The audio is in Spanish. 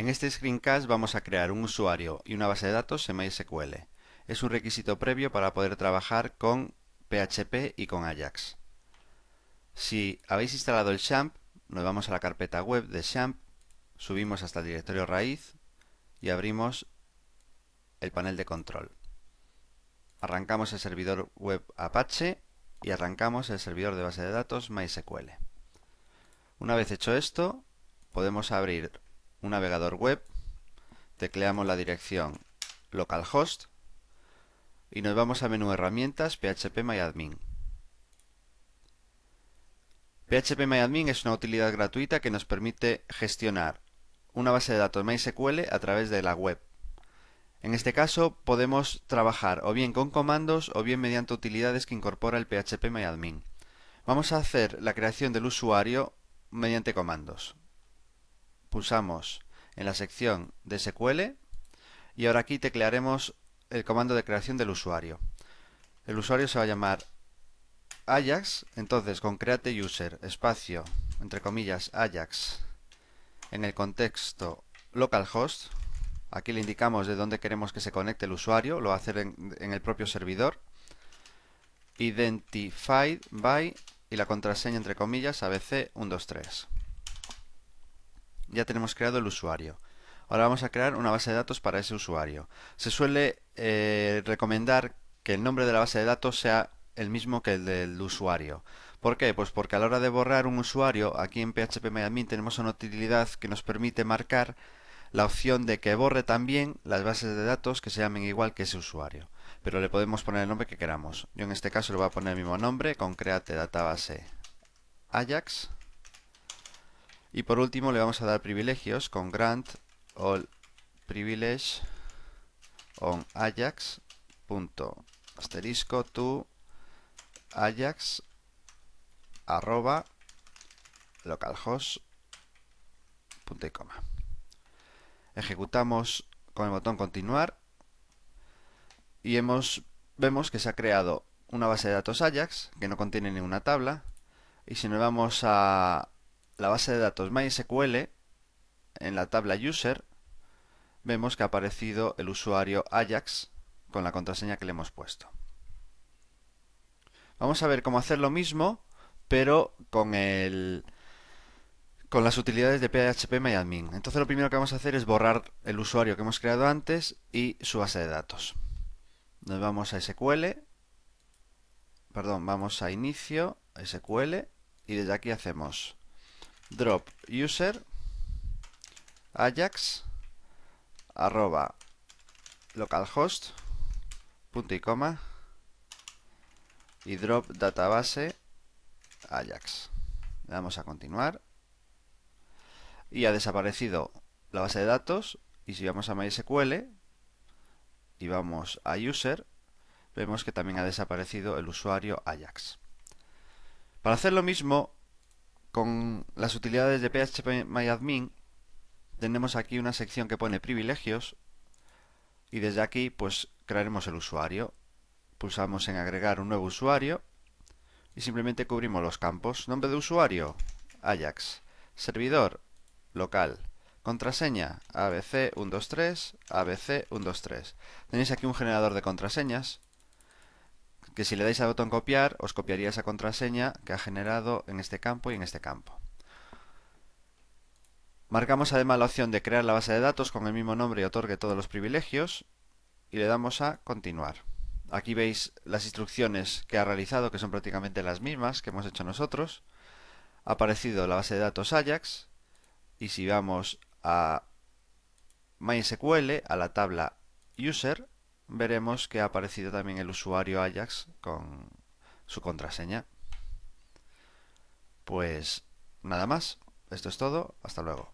En este screencast vamos a crear un usuario y una base de datos en MySQL. Es un requisito previo para poder trabajar con PHP y con Ajax. Si habéis instalado el XAMPP, nos vamos a la carpeta web de XAMPP, subimos hasta el directorio raíz y abrimos el panel de control. Arrancamos el servidor web Apache y arrancamos el servidor de base de datos MySQL. Una vez hecho esto, podemos abrir un navegador web, tecleamos la dirección localhost y nos vamos a menú herramientas phpMyAdmin. phpMyAdmin es una utilidad gratuita que nos permite gestionar una base de datos MySQL a través de la web. En este caso podemos trabajar o bien con comandos o bien mediante utilidades que incorpora el phpMyAdmin. Vamos a hacer la creación del usuario mediante comandos pulsamos en la sección de SQL y ahora aquí teclearemos el comando de creación del usuario. El usuario se va a llamar Ajax, entonces con create user espacio, entre comillas, Ajax, en el contexto localhost, aquí le indicamos de dónde queremos que se conecte el usuario, lo va a hacer en, en el propio servidor, identified by y la contraseña entre comillas abc123 ya tenemos creado el usuario. Ahora vamos a crear una base de datos para ese usuario. Se suele eh, recomendar que el nombre de la base de datos sea el mismo que el del usuario. ¿Por qué? Pues porque a la hora de borrar un usuario, aquí en PHPMyAdmin tenemos una utilidad que nos permite marcar la opción de que borre también las bases de datos que se llamen igual que ese usuario. Pero le podemos poner el nombre que queramos. Yo en este caso le voy a poner el mismo nombre con create database Ajax y por último le vamos a dar privilegios con grant all privilege on ajax asterisco to ajax arroba localhost punto y coma. Ejecutamos con el botón continuar y hemos, vemos que se ha creado una base de datos Ajax que no contiene ninguna tabla y si nos vamos a la base de datos MySQL, en la tabla User, vemos que ha aparecido el usuario Ajax con la contraseña que le hemos puesto. Vamos a ver cómo hacer lo mismo, pero con el con las utilidades de PHPMyAdmin. Entonces lo primero que vamos a hacer es borrar el usuario que hemos creado antes y su base de datos. Nos vamos a SQL, perdón, vamos a inicio, SQL, y desde aquí hacemos drop user ajax arroba localhost punto y coma y drop database ajax. Le damos a continuar. Y ha desaparecido la base de datos. Y si vamos a MySQL y vamos a user vemos que también ha desaparecido el usuario Ajax. Para hacer lo mismo con las utilidades de PHPMyAdmin tenemos aquí una sección que pone privilegios y desde aquí pues crearemos el usuario. Pulsamos en agregar un nuevo usuario y simplemente cubrimos los campos. Nombre de usuario, Ajax. Servidor, local. Contraseña, ABC123, ABC123. Tenéis aquí un generador de contraseñas que si le dais al botón copiar, os copiaría esa contraseña que ha generado en este campo y en este campo. Marcamos además la opción de crear la base de datos con el mismo nombre y otorgue todos los privilegios y le damos a continuar. Aquí veis las instrucciones que ha realizado, que son prácticamente las mismas que hemos hecho nosotros. Ha aparecido la base de datos Ajax y si vamos a MySQL, a la tabla User, veremos que ha aparecido también el usuario Ajax con su contraseña. Pues nada más, esto es todo, hasta luego.